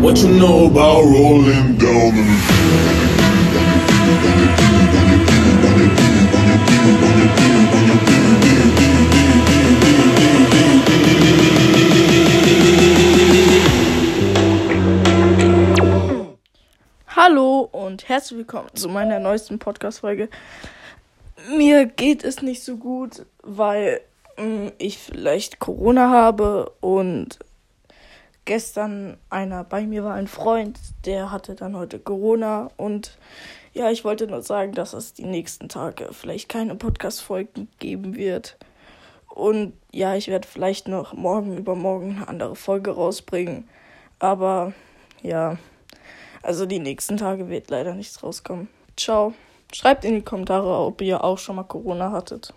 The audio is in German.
What you know about rolling down Hallo und herzlich willkommen zu meiner neuesten Podcast-Folge. Mir geht es nicht so gut, weil mh, ich vielleicht Corona habe und gestern einer bei mir war, ein Freund, der hatte dann heute Corona und ja, ich wollte nur sagen, dass es die nächsten Tage vielleicht keine Podcast-Folgen geben wird. Und ja, ich werde vielleicht noch morgen übermorgen eine andere Folge rausbringen. Aber ja, also die nächsten Tage wird leider nichts rauskommen. Ciao. Schreibt in die Kommentare, ob ihr auch schon mal Corona hattet.